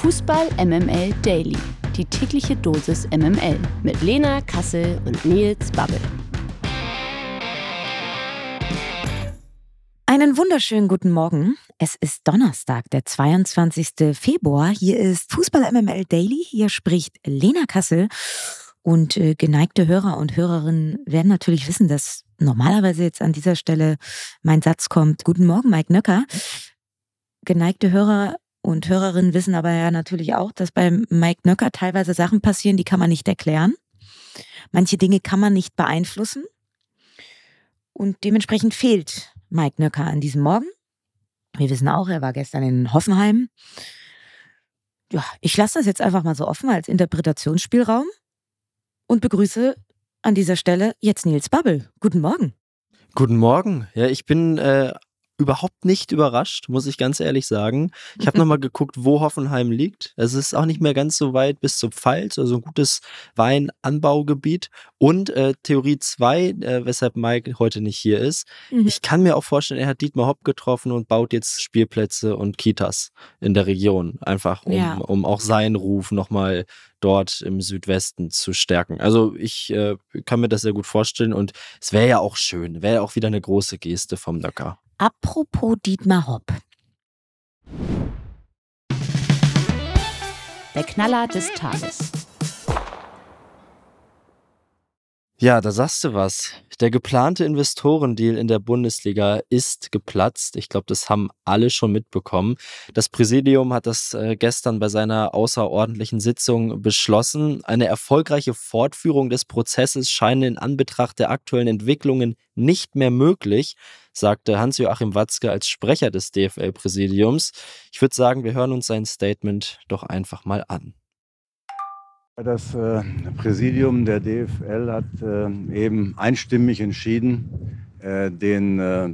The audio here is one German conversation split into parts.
Fußball MML Daily. Die tägliche Dosis MML mit Lena Kassel und Nils Babbel. Einen wunderschönen guten Morgen. Es ist Donnerstag, der 22. Februar. Hier ist Fußball MML Daily. Hier spricht Lena Kassel. Und äh, geneigte Hörer und Hörerinnen werden natürlich wissen, dass normalerweise jetzt an dieser Stelle mein Satz kommt. Guten Morgen, Mike Nöcker. Geneigte Hörer und Hörerinnen wissen aber ja natürlich auch, dass beim Mike Nöcker teilweise Sachen passieren, die kann man nicht erklären. Manche Dinge kann man nicht beeinflussen. Und dementsprechend fehlt Mike Nöcker an diesem Morgen. Wir wissen auch, er war gestern in Hoffenheim. Ja, ich lasse das jetzt einfach mal so offen als Interpretationsspielraum und begrüße an dieser Stelle jetzt Nils Babbel. Guten Morgen. Guten Morgen. Ja, ich bin äh, überhaupt nicht überrascht, muss ich ganz ehrlich sagen. Ich habe nochmal geguckt, wo Hoffenheim liegt. Es ist auch nicht mehr ganz so weit bis zur Pfalz, also ein gutes Weinanbaugebiet. Und äh, Theorie 2, äh, weshalb Mike heute nicht hier ist. Mhm. Ich kann mir auch vorstellen, er hat Dietmar Hopp getroffen und baut jetzt Spielplätze und Kitas in der Region. Einfach, um, ja. um auch seinen Ruf nochmal dort im Südwesten zu stärken. Also ich äh, kann mir das sehr gut vorstellen und es wäre ja auch schön, wäre ja auch wieder eine große Geste vom Nöcker. Apropos Dietmar Hopp. Der Knaller des Tages. Ja, da sagst du was. Der geplante Investorendeal in der Bundesliga ist geplatzt. Ich glaube, das haben alle schon mitbekommen. Das Präsidium hat das äh, gestern bei seiner außerordentlichen Sitzung beschlossen. Eine erfolgreiche Fortführung des Prozesses scheint in Anbetracht der aktuellen Entwicklungen nicht mehr möglich, sagte Hans-Joachim Watzke als Sprecher des DFL-Präsidiums. Ich würde sagen, wir hören uns sein Statement doch einfach mal an. Das äh, Präsidium der DFL hat äh, eben einstimmig entschieden, äh, den äh,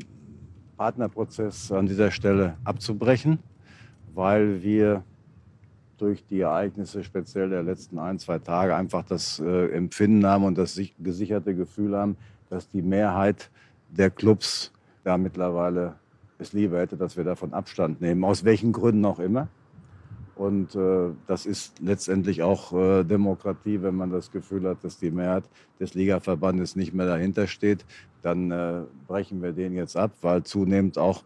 Partnerprozess an dieser Stelle abzubrechen, weil wir durch die Ereignisse speziell der letzten ein, zwei Tage einfach das äh, Empfinden haben und das gesicherte Gefühl haben, dass die Mehrheit der Clubs da mittlerweile es lieber hätte, dass wir davon Abstand nehmen, aus welchen Gründen auch immer. Und äh, das ist letztendlich auch äh, Demokratie, wenn man das Gefühl hat, dass die Mehrheit des Ligaverbandes nicht mehr dahinter steht, dann äh, brechen wir den jetzt ab, weil zunehmend auch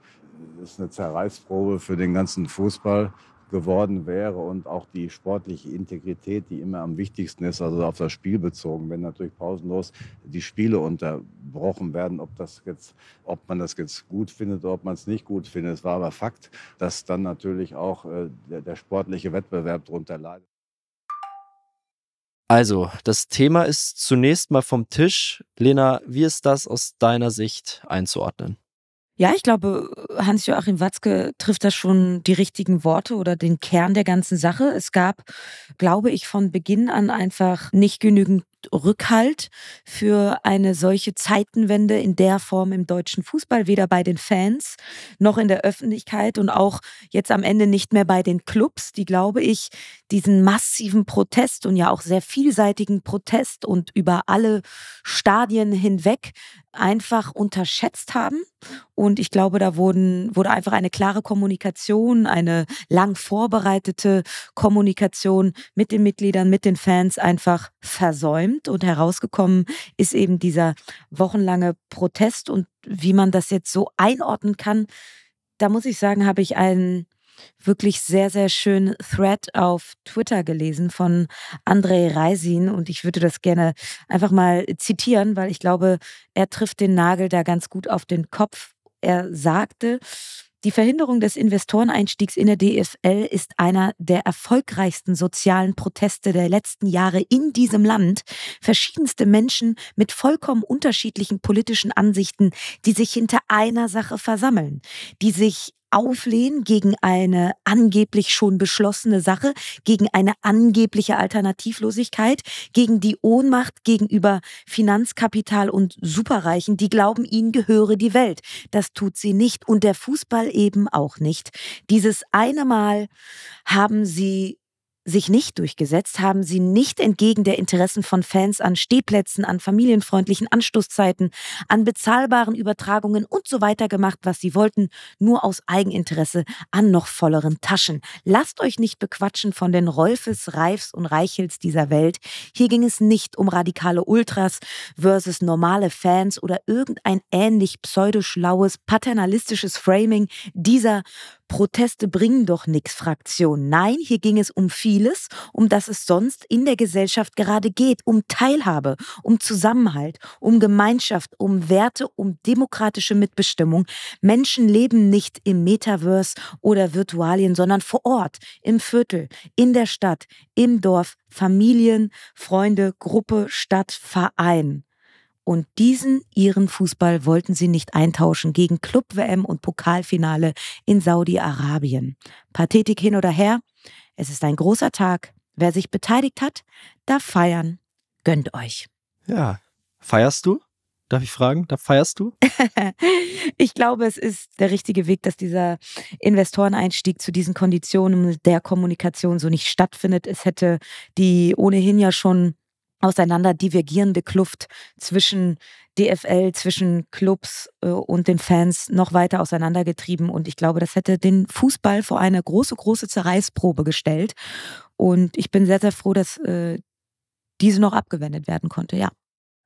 ist eine Zerreißprobe für den ganzen Fußball geworden wäre und auch die sportliche Integrität, die immer am wichtigsten ist, also auf das Spiel bezogen, wenn natürlich pausenlos die Spiele unterbrochen werden, ob das jetzt, ob man das jetzt gut findet oder ob man es nicht gut findet. Es war aber Fakt, dass dann natürlich auch äh, der, der sportliche Wettbewerb darunter leidet. Also, das Thema ist zunächst mal vom Tisch. Lena, wie ist das aus deiner Sicht einzuordnen? Ja, ich glaube, Hans-Joachim Watzke trifft da schon die richtigen Worte oder den Kern der ganzen Sache. Es gab, glaube ich, von Beginn an einfach nicht genügend Rückhalt für eine solche Zeitenwende in der Form im deutschen Fußball, weder bei den Fans noch in der Öffentlichkeit und auch jetzt am Ende nicht mehr bei den Clubs, die, glaube ich, diesen massiven Protest und ja auch sehr vielseitigen Protest und über alle Stadien hinweg einfach unterschätzt haben. Und ich glaube, da wurden, wurde einfach eine klare Kommunikation, eine lang vorbereitete Kommunikation mit den Mitgliedern, mit den Fans einfach versäumt. Und herausgekommen ist eben dieser wochenlange Protest. Und wie man das jetzt so einordnen kann, da muss ich sagen, habe ich einen wirklich sehr, sehr schönen Thread auf Twitter gelesen von André Reisin und ich würde das gerne einfach mal zitieren, weil ich glaube, er trifft den Nagel da ganz gut auf den Kopf. Er sagte, die Verhinderung des Investoreneinstiegs in der DFL ist einer der erfolgreichsten sozialen Proteste der letzten Jahre in diesem Land. Verschiedenste Menschen mit vollkommen unterschiedlichen politischen Ansichten, die sich hinter einer Sache versammeln, die sich auflehnen gegen eine angeblich schon beschlossene Sache, gegen eine angebliche Alternativlosigkeit, gegen die Ohnmacht gegenüber Finanzkapital und Superreichen, die glauben, ihnen gehöre die Welt. Das tut sie nicht und der Fußball eben auch nicht. Dieses eine Mal haben sie sich nicht durchgesetzt, haben sie nicht entgegen der Interessen von Fans an Stehplätzen, an familienfreundlichen Anstoßzeiten, an bezahlbaren Übertragungen und so weiter gemacht, was sie wollten, nur aus Eigeninteresse an noch volleren Taschen. Lasst euch nicht bequatschen von den Rolfes, Reifs und Reichels dieser Welt. Hier ging es nicht um radikale Ultras versus normale Fans oder irgendein ähnlich pseudoschlaues, paternalistisches Framing dieser Proteste bringen doch nichts Fraktion. Nein, hier ging es um vieles, um das es sonst in der Gesellschaft gerade geht, um Teilhabe, um Zusammenhalt, um Gemeinschaft, um Werte, um demokratische Mitbestimmung. Menschen leben nicht im Metaverse oder Virtualien, sondern vor Ort, im Viertel, in der Stadt, im Dorf, Familien, Freunde, Gruppe, Stadt, Verein. Und diesen ihren Fußball wollten sie nicht eintauschen gegen Club-WM und Pokalfinale in Saudi-Arabien. Pathetik hin oder her, es ist ein großer Tag. Wer sich beteiligt hat, darf feiern. Gönnt euch. Ja. Feierst du? Darf ich fragen? Da feierst du? ich glaube, es ist der richtige Weg, dass dieser Investoreneinstieg zu diesen Konditionen der Kommunikation so nicht stattfindet. Es hätte die ohnehin ja schon auseinander divergierende Kluft zwischen DFL, zwischen Clubs äh, und den Fans noch weiter auseinandergetrieben. Und ich glaube, das hätte den Fußball vor eine große, große Zerreißprobe gestellt. Und ich bin sehr, sehr froh, dass äh, diese noch abgewendet werden konnte, ja.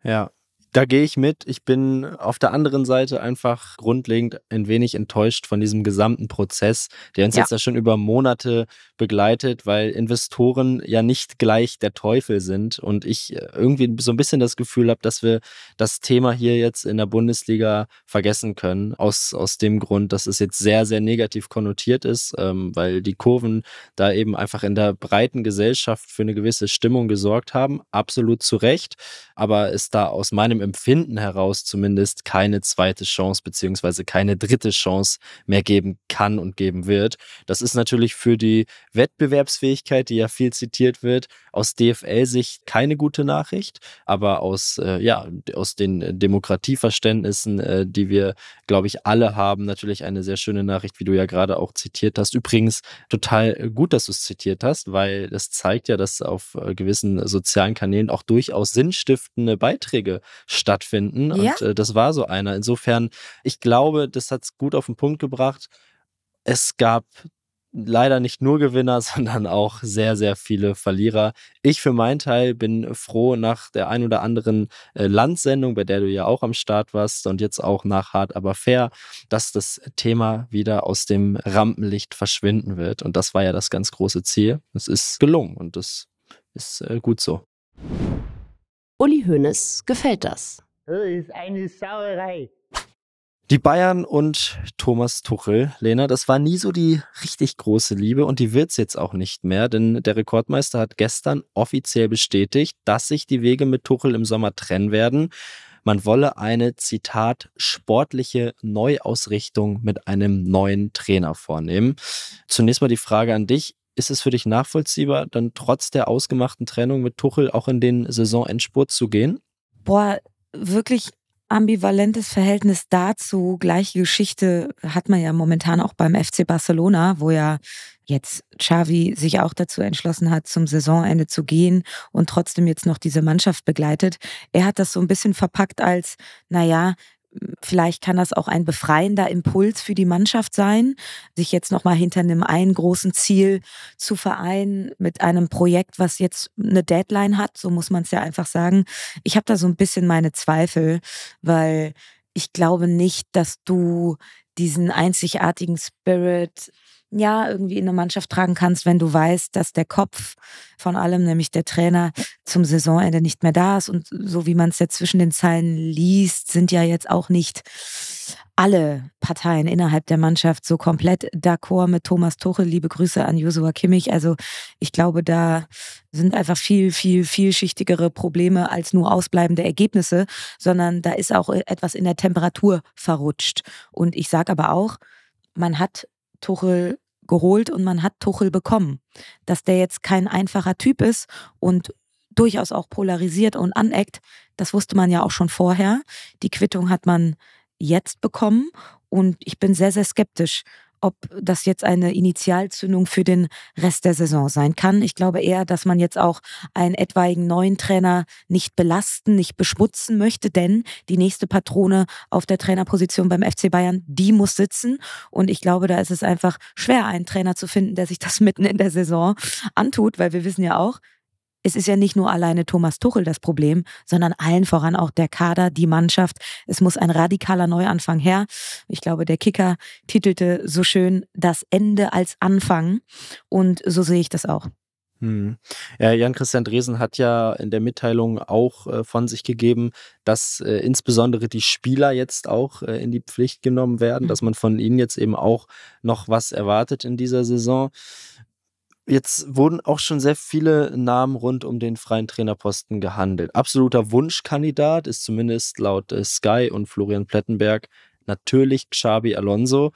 Ja, da gehe ich mit. Ich bin auf der anderen Seite einfach grundlegend ein wenig enttäuscht von diesem gesamten Prozess, der uns ja. jetzt ja schon über Monate begleitet, weil Investoren ja nicht gleich der Teufel sind und ich äh, irgendwie so ein bisschen das Gefühl habe, dass wir das Thema hier jetzt in der Bundesliga vergessen können. Aus, aus dem Grund, dass es jetzt sehr, sehr negativ konnotiert ist, ähm, weil die Kurven da eben einfach in der breiten Gesellschaft für eine gewisse Stimmung gesorgt haben. Absolut zu Recht. Aber es da aus meinem Empfinden heraus zumindest keine zweite Chance beziehungsweise keine dritte Chance mehr geben kann und geben wird. Das ist natürlich für die Wettbewerbsfähigkeit, die ja viel zitiert wird, aus DFL-Sicht keine gute Nachricht, aber aus, äh, ja, aus den Demokratieverständnissen, äh, die wir, glaube ich, alle haben, natürlich eine sehr schöne Nachricht, wie du ja gerade auch zitiert hast. Übrigens total gut, dass du es zitiert hast, weil das zeigt ja, dass auf äh, gewissen sozialen Kanälen auch durchaus sinnstiftende Beiträge stattfinden. Ja. Und äh, das war so einer. Insofern, ich glaube, das hat es gut auf den Punkt gebracht. Es gab leider nicht nur Gewinner, sondern auch sehr, sehr viele Verlierer. Ich für meinen Teil bin froh nach der ein oder anderen äh, Landsendung, bei der du ja auch am Start warst und jetzt auch nach Hart aber fair, dass das Thema wieder aus dem Rampenlicht verschwinden wird. Und das war ja das ganz große Ziel. Es ist gelungen und das ist äh, gut so. Uli Hoeneß gefällt das. Das ist eine Sauerei. Die Bayern und Thomas Tuchel, Lena, das war nie so die richtig große Liebe und die wird es jetzt auch nicht mehr, denn der Rekordmeister hat gestern offiziell bestätigt, dass sich die Wege mit Tuchel im Sommer trennen werden. Man wolle eine, Zitat, sportliche Neuausrichtung mit einem neuen Trainer vornehmen. Zunächst mal die Frage an dich ist es für dich nachvollziehbar, dann trotz der ausgemachten Trennung mit Tuchel auch in den Saisonendspurt zu gehen? Boah, wirklich ambivalentes Verhältnis dazu. Gleiche Geschichte hat man ja momentan auch beim FC Barcelona, wo ja jetzt Xavi sich auch dazu entschlossen hat, zum Saisonende zu gehen und trotzdem jetzt noch diese Mannschaft begleitet. Er hat das so ein bisschen verpackt als, naja, Vielleicht kann das auch ein befreiender Impuls für die Mannschaft sein, sich jetzt nochmal hinter einem einen großen Ziel zu vereinen mit einem Projekt, was jetzt eine Deadline hat. So muss man es ja einfach sagen. Ich habe da so ein bisschen meine Zweifel, weil ich glaube nicht, dass du diesen einzigartigen Spirit ja, irgendwie in eine Mannschaft tragen kannst, wenn du weißt, dass der Kopf von allem, nämlich der Trainer, zum Saisonende nicht mehr da ist. Und so wie man es jetzt zwischen den Zeilen liest, sind ja jetzt auch nicht alle Parteien innerhalb der Mannschaft so komplett d'accord mit Thomas Tuchel. Liebe Grüße an Joshua Kimmich. Also ich glaube, da sind einfach viel, viel, vielschichtigere Probleme als nur ausbleibende Ergebnisse, sondern da ist auch etwas in der Temperatur verrutscht. Und ich sage aber auch, man hat Tuchel geholt und man hat Tuchel bekommen. Dass der jetzt kein einfacher Typ ist und durchaus auch polarisiert und aneckt, das wusste man ja auch schon vorher. Die Quittung hat man jetzt bekommen und ich bin sehr, sehr skeptisch, ob das jetzt eine Initialzündung für den Rest der Saison sein kann. Ich glaube eher, dass man jetzt auch einen etwaigen neuen Trainer nicht belasten, nicht beschmutzen möchte, denn die nächste Patrone auf der Trainerposition beim FC Bayern, die muss sitzen. Und ich glaube, da ist es einfach schwer, einen Trainer zu finden, der sich das mitten in der Saison antut, weil wir wissen ja auch, es ist ja nicht nur alleine Thomas Tuchel das Problem, sondern allen voran auch der Kader, die Mannschaft. Es muss ein radikaler Neuanfang her. Ich glaube, der Kicker titelte so schön das Ende als Anfang. Und so sehe ich das auch. Hm. Ja, Jan-Christian Dresen hat ja in der Mitteilung auch äh, von sich gegeben, dass äh, insbesondere die Spieler jetzt auch äh, in die Pflicht genommen werden, mhm. dass man von ihnen jetzt eben auch noch was erwartet in dieser Saison. Jetzt wurden auch schon sehr viele Namen rund um den freien Trainerposten gehandelt. Absoluter Wunschkandidat ist zumindest laut äh, Sky und Florian Plettenberg natürlich Xabi Alonso.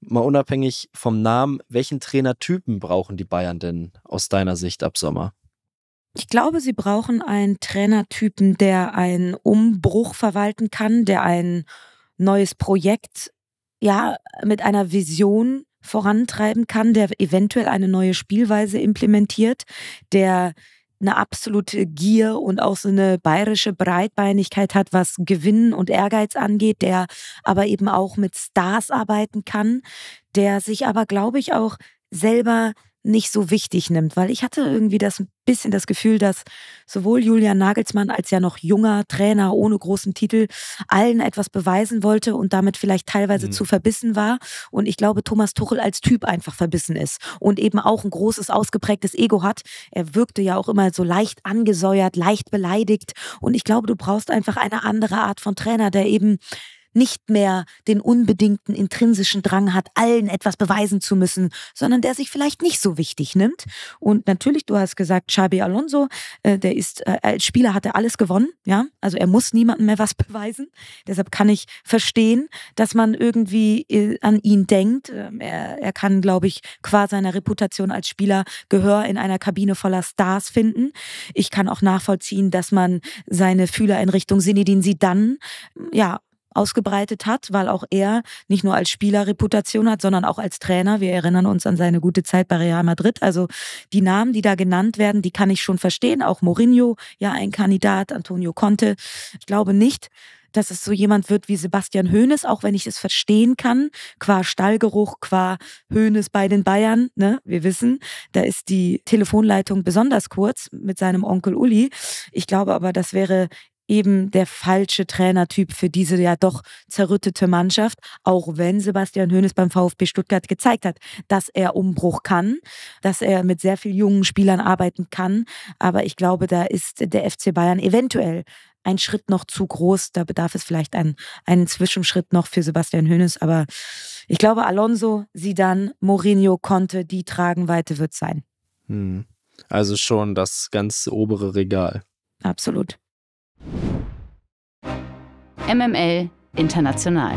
Mal unabhängig vom Namen, welchen Trainertypen brauchen die Bayern denn aus deiner Sicht ab Sommer? Ich glaube, sie brauchen einen Trainertypen, der einen Umbruch verwalten kann, der ein neues Projekt ja mit einer Vision vorantreiben kann, der eventuell eine neue Spielweise implementiert, der eine absolute Gier und auch so eine bayerische Breitbeinigkeit hat, was Gewinn und Ehrgeiz angeht, der aber eben auch mit Stars arbeiten kann, der sich aber, glaube ich, auch selber nicht so wichtig nimmt, weil ich hatte irgendwie das bisschen das Gefühl, dass sowohl Julian Nagelsmann als ja noch junger Trainer ohne großen Titel allen etwas beweisen wollte und damit vielleicht teilweise mhm. zu verbissen war. Und ich glaube, Thomas Tuchel als Typ einfach verbissen ist und eben auch ein großes, ausgeprägtes Ego hat. Er wirkte ja auch immer so leicht angesäuert, leicht beleidigt. Und ich glaube, du brauchst einfach eine andere Art von Trainer, der eben nicht mehr den unbedingten intrinsischen Drang hat, allen etwas beweisen zu müssen, sondern der sich vielleicht nicht so wichtig nimmt. Und natürlich, du hast gesagt, Xabi Alonso, äh, der ist äh, als Spieler hat er alles gewonnen, ja, also er muss niemandem mehr was beweisen. Deshalb kann ich verstehen, dass man irgendwie äh, an ihn denkt. Ähm, er, er kann, glaube ich, qua seiner Reputation als Spieler Gehör in einer Kabine voller Stars finden. Ich kann auch nachvollziehen, dass man seine Fühler in Richtung Sinidin Sidan ja ausgebreitet hat, weil auch er nicht nur als Spieler Reputation hat, sondern auch als Trainer. Wir erinnern uns an seine gute Zeit bei Real Madrid. Also die Namen, die da genannt werden, die kann ich schon verstehen. Auch Mourinho, ja ein Kandidat, Antonio Conte. Ich glaube nicht, dass es so jemand wird wie Sebastian Hoeneß, auch wenn ich es verstehen kann, qua Stallgeruch, qua Hoeneß bei den Bayern. Ne? Wir wissen, da ist die Telefonleitung besonders kurz mit seinem Onkel Uli. Ich glaube aber, das wäre eben der falsche Trainertyp für diese ja doch zerrüttete Mannschaft, auch wenn Sebastian Hoeneß beim VfB Stuttgart gezeigt hat, dass er Umbruch kann, dass er mit sehr vielen jungen Spielern arbeiten kann. Aber ich glaube, da ist der FC Bayern eventuell ein Schritt noch zu groß. Da bedarf es vielleicht einen, einen Zwischenschritt noch für Sebastian Hoeneß. Aber ich glaube, Alonso, Sidan, Mourinho, Conte, die Tragenweite wird sein. Hm. Also schon das ganz obere Regal. Absolut. MML International.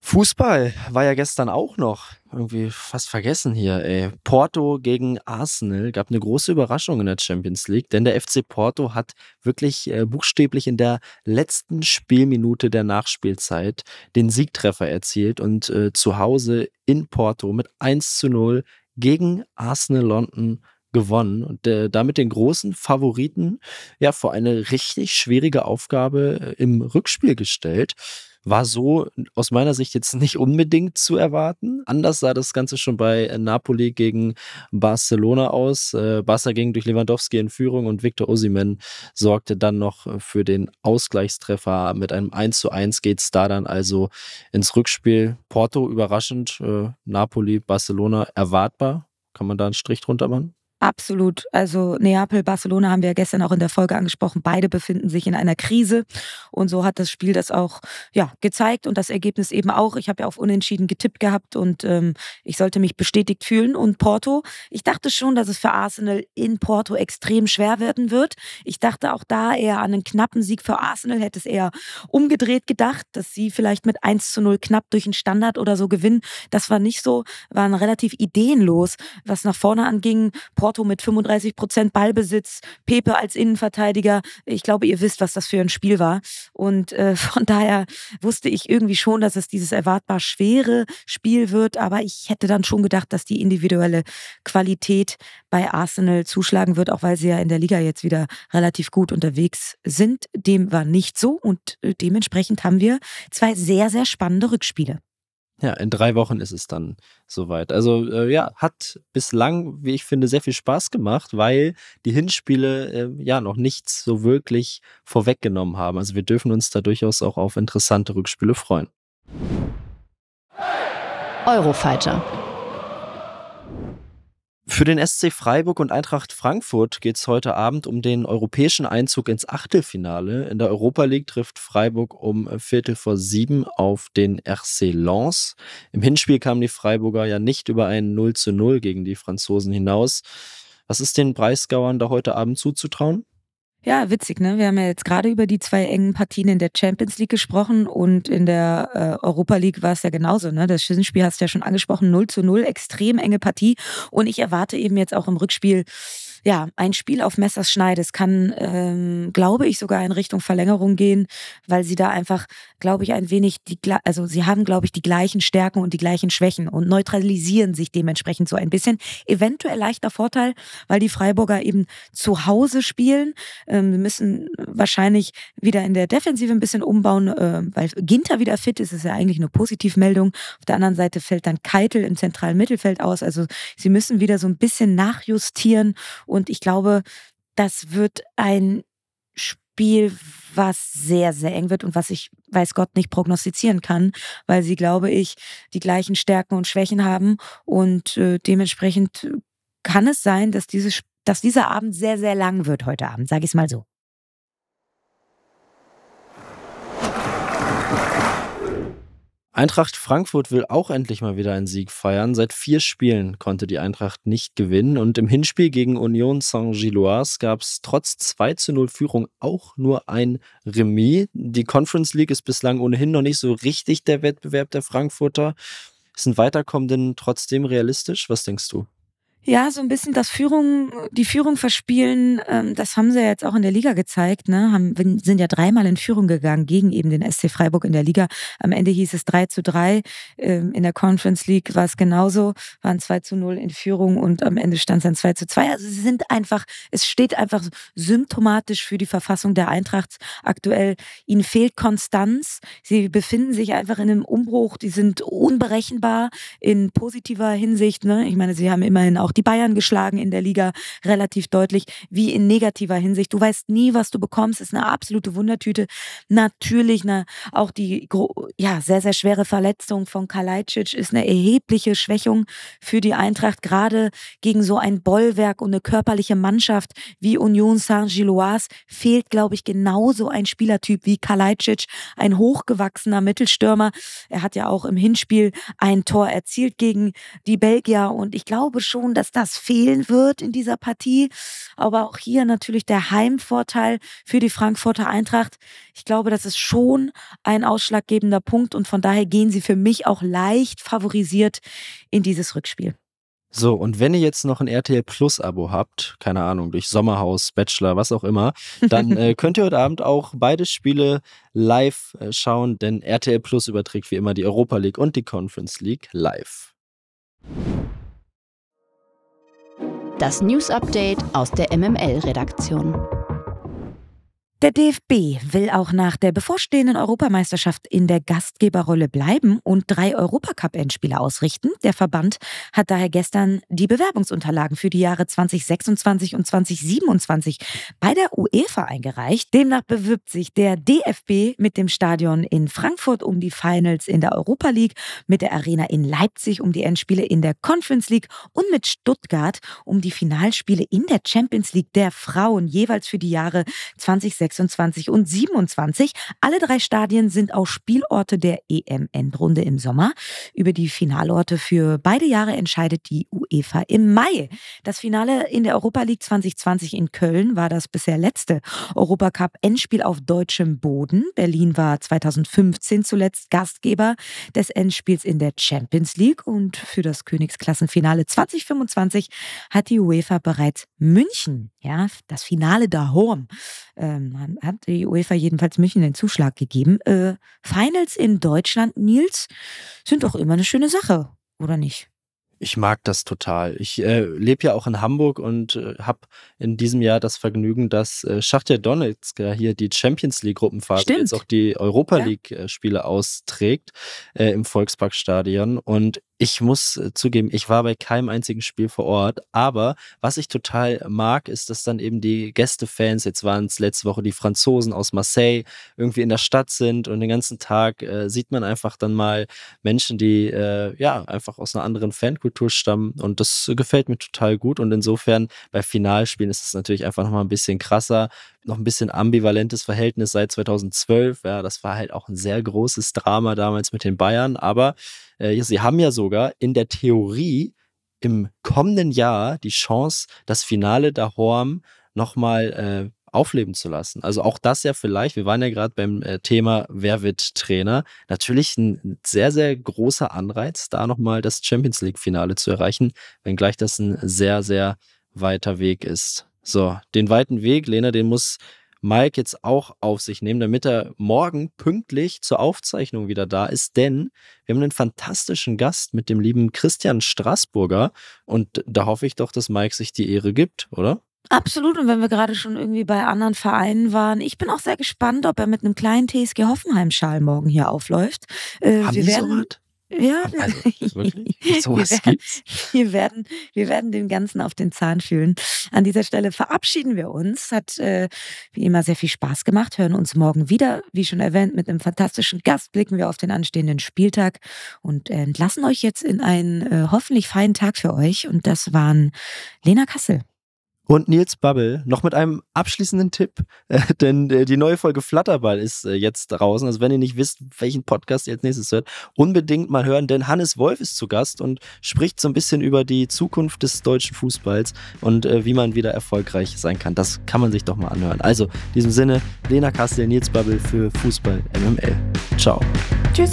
Fußball war ja gestern auch noch irgendwie fast vergessen hier. Ey. Porto gegen Arsenal gab eine große Überraschung in der Champions League, denn der FC Porto hat wirklich äh, buchstäblich in der letzten Spielminute der Nachspielzeit den Siegtreffer erzielt und äh, zu Hause in Porto mit 1 zu 0 gegen Arsenal London gewonnen und äh, damit den großen Favoriten ja vor eine richtig schwierige Aufgabe äh, im Rückspiel gestellt. War so aus meiner Sicht jetzt nicht unbedingt zu erwarten. Anders sah das Ganze schon bei Napoli gegen Barcelona aus. Äh, Barca ging durch Lewandowski in Führung und Victor Osimen sorgte dann noch für den Ausgleichstreffer. Mit einem 1 zu 1 geht es da dann also ins Rückspiel. Porto überraschend, äh, Napoli, Barcelona erwartbar. Kann man da einen Strich drunter machen? Absolut. Also Neapel, Barcelona haben wir ja gestern auch in der Folge angesprochen. Beide befinden sich in einer Krise. Und so hat das Spiel das auch ja, gezeigt und das Ergebnis eben auch. Ich habe ja auf Unentschieden getippt gehabt und ähm, ich sollte mich bestätigt fühlen. Und Porto, ich dachte schon, dass es für Arsenal in Porto extrem schwer werden wird. Ich dachte auch da eher an einen knappen Sieg für Arsenal, hätte es eher umgedreht gedacht, dass sie vielleicht mit 1 zu 0 knapp durch einen Standard oder so gewinnen. Das war nicht so, waren relativ ideenlos, was nach vorne anging. Porto Porto mit 35 Prozent Ballbesitz, Pepe als Innenverteidiger. Ich glaube, ihr wisst, was das für ein Spiel war. Und äh, von daher wusste ich irgendwie schon, dass es dieses erwartbar schwere Spiel wird. Aber ich hätte dann schon gedacht, dass die individuelle Qualität bei Arsenal zuschlagen wird, auch weil sie ja in der Liga jetzt wieder relativ gut unterwegs sind. Dem war nicht so und äh, dementsprechend haben wir zwei sehr, sehr spannende Rückspiele. Ja, in drei Wochen ist es dann soweit. Also äh, ja, hat bislang, wie ich finde, sehr viel Spaß gemacht, weil die Hinspiele äh, ja noch nichts so wirklich vorweggenommen haben. Also wir dürfen uns da durchaus auch auf interessante Rückspiele freuen. Eurofighter. Für den SC Freiburg und Eintracht Frankfurt geht es heute Abend um den europäischen Einzug ins Achtelfinale. In der Europa League trifft Freiburg um Viertel vor sieben auf den RC Lens. Im Hinspiel kamen die Freiburger ja nicht über ein 0 zu 0 gegen die Franzosen hinaus. Was ist den Breisgauern da heute Abend zuzutrauen? Ja, witzig, ne? Wir haben ja jetzt gerade über die zwei engen Partien in der Champions League gesprochen und in der äh, Europa League war es ja genauso, ne? Das Schissenspiel hast du ja schon angesprochen, 0 zu 0, extrem enge Partie. Und ich erwarte eben jetzt auch im Rückspiel ja, ein Spiel auf Messers Schneide. Es kann, ähm, glaube ich, sogar in Richtung Verlängerung gehen, weil sie da einfach, glaube ich, ein wenig die, also sie haben, glaube ich, die gleichen Stärken und die gleichen Schwächen und neutralisieren sich dementsprechend so ein bisschen. Eventuell leichter Vorteil, weil die Freiburger eben zu Hause spielen. Ähm, wir müssen wahrscheinlich wieder in der Defensive ein bisschen umbauen, äh, weil Ginter wieder fit ist, ist ja eigentlich eine Positivmeldung. Auf der anderen Seite fällt dann Keitel im zentralen Mittelfeld aus. Also sie müssen wieder so ein bisschen nachjustieren und ich glaube, das wird ein Spiel, was sehr, sehr eng wird und was ich, weiß Gott, nicht prognostizieren kann, weil sie, glaube ich, die gleichen Stärken und Schwächen haben. Und äh, dementsprechend kann es sein, dass, dieses, dass dieser Abend sehr, sehr lang wird heute Abend, sage ich es mal so. Eintracht Frankfurt will auch endlich mal wieder einen Sieg feiern. Seit vier Spielen konnte die Eintracht nicht gewinnen und im Hinspiel gegen Union Saint-Gilloise gab es trotz 2 zu 0 Führung auch nur ein Remis. Die Conference League ist bislang ohnehin noch nicht so richtig der Wettbewerb der Frankfurter. Ist ein Weiterkommen denn trotzdem realistisch? Was denkst du? Ja, so ein bisschen das Führung, die Führung verspielen, ähm, das haben sie ja jetzt auch in der Liga gezeigt, ne? Haben, sind ja dreimal in Führung gegangen gegen eben den SC Freiburg in der Liga. Am Ende hieß es 3 zu 3. Ähm, in der Conference League war es genauso, waren 2 zu 0 in Führung und am Ende stand es dann 2 zu 2. Also sie sind einfach, es steht einfach symptomatisch für die Verfassung der Eintracht aktuell. Ihnen fehlt Konstanz. Sie befinden sich einfach in einem Umbruch. Die sind unberechenbar in positiver Hinsicht. Ne? Ich meine, sie haben immerhin auch die Bayern geschlagen in der Liga relativ deutlich, wie in negativer Hinsicht. Du weißt nie, was du bekommst, ist eine absolute Wundertüte. Natürlich na, auch die ja, sehr, sehr schwere Verletzung von Kalajdzic ist eine erhebliche Schwächung für die Eintracht, gerade gegen so ein Bollwerk und eine körperliche Mannschaft wie Union Saint-Gilloise fehlt, glaube ich, genauso ein Spielertyp wie Kalajdzic, ein hochgewachsener Mittelstürmer. Er hat ja auch im Hinspiel ein Tor erzielt gegen die Belgier und ich glaube schon, dass das fehlen wird in dieser Partie. Aber auch hier natürlich der Heimvorteil für die Frankfurter Eintracht. Ich glaube, das ist schon ein ausschlaggebender Punkt und von daher gehen sie für mich auch leicht favorisiert in dieses Rückspiel. So, und wenn ihr jetzt noch ein RTL Plus Abo habt, keine Ahnung, durch Sommerhaus, Bachelor, was auch immer, dann äh, könnt ihr heute Abend auch beide Spiele live äh, schauen, denn RTL Plus überträgt wie immer die Europa League und die Conference League live. Das News Update aus der MML-Redaktion. Der DFB will auch nach der bevorstehenden Europameisterschaft in der Gastgeberrolle bleiben und drei Europacup-Endspiele ausrichten. Der Verband hat daher gestern die Bewerbungsunterlagen für die Jahre 2026 und 2027 bei der UEFA eingereicht. Demnach bewirbt sich der DFB mit dem Stadion in Frankfurt um die Finals in der Europa League, mit der Arena in Leipzig um die Endspiele in der Conference League und mit Stuttgart um die Finalspiele in der Champions League der Frauen jeweils für die Jahre 2026 26 und 27. Alle drei Stadien sind auch Spielorte der EM-Endrunde im Sommer. Über die Finalorte für beide Jahre entscheidet die UEFA im Mai. Das Finale in der Europa League 2020 in Köln war das bisher letzte Europacup-Endspiel auf deutschem Boden. Berlin war 2015 zuletzt Gastgeber des Endspiels in der Champions League und für das Königsklassenfinale 2025 hat die UEFA bereits München, ja, das Finale da Horm, ähm, hat die UEFA jedenfalls München den Zuschlag gegeben. Äh, Finals in Deutschland, Nils, sind doch immer eine schöne Sache, oder nicht? Ich mag das total. Ich äh, lebe ja auch in Hamburg und äh, habe in diesem Jahr das Vergnügen, dass äh, Schachtja Donetsk ja hier die Champions League Gruppenphase Stimmt. jetzt auch die Europa. League äh, Spiele austrägt äh, im Volksparkstadion und ich muss äh, zugeben, ich war bei keinem einzigen Spiel vor Ort, aber was ich total mag, ist, dass dann eben die Gästefans, jetzt waren es letzte Woche die Franzosen aus Marseille, irgendwie in der Stadt sind und den ganzen Tag äh, sieht man einfach dann mal Menschen, die äh, ja einfach aus einer anderen Fankultur stammen und das gefällt mir total gut und insofern bei Finalspielen ist es natürlich einfach nochmal ein bisschen krasser, noch ein bisschen ambivalentes Verhältnis seit 2012, ja, das war halt auch ein sehr großes Drama damals mit den Bayern, aber äh, sie haben ja sogar in der Theorie im kommenden Jahr die Chance, das Finale da Horm nochmal äh, aufleben zu lassen. Also auch das ja vielleicht, wir waren ja gerade beim äh, Thema, wer wird Trainer, natürlich ein sehr, sehr großer Anreiz, da nochmal das Champions League-Finale zu erreichen, wenngleich das ein sehr, sehr weiter Weg ist. So, den weiten Weg, Lena, den muss Mike jetzt auch auf sich nehmen, damit er morgen pünktlich zur Aufzeichnung wieder da ist, denn wir haben einen fantastischen Gast mit dem lieben Christian Straßburger und da hoffe ich doch, dass Mike sich die Ehre gibt, oder? Absolut. Und wenn wir gerade schon irgendwie bei anderen Vereinen waren, ich bin auch sehr gespannt, ob er mit einem kleinen TSG Hoffenheim-Schal morgen hier aufläuft. Äh, Haben wir die werden, sowas? Ja, Also, wirklich? wir, Sowas werden, gibt's? wir, werden, wir werden dem Ganzen auf den Zahn fühlen. An dieser Stelle verabschieden wir uns. Hat äh, wie immer sehr viel Spaß gemacht. Hören uns morgen wieder. Wie schon erwähnt, mit einem fantastischen Gast blicken wir auf den anstehenden Spieltag und entlassen euch jetzt in einen äh, hoffentlich feinen Tag für euch. Und das waren Lena Kassel. Und Nils Babbel noch mit einem abschließenden Tipp, äh, denn äh, die neue Folge Flatterball ist äh, jetzt draußen. Also wenn ihr nicht wisst, welchen Podcast ihr als nächstes hört, unbedingt mal hören, denn Hannes Wolf ist zu Gast und spricht so ein bisschen über die Zukunft des deutschen Fußballs und wie man wieder erfolgreich sein kann. Das kann man sich doch mal anhören. Also in diesem Sinne, Lena Kastel, Nils Babbel für Fußball MML. Ciao. Tschüss.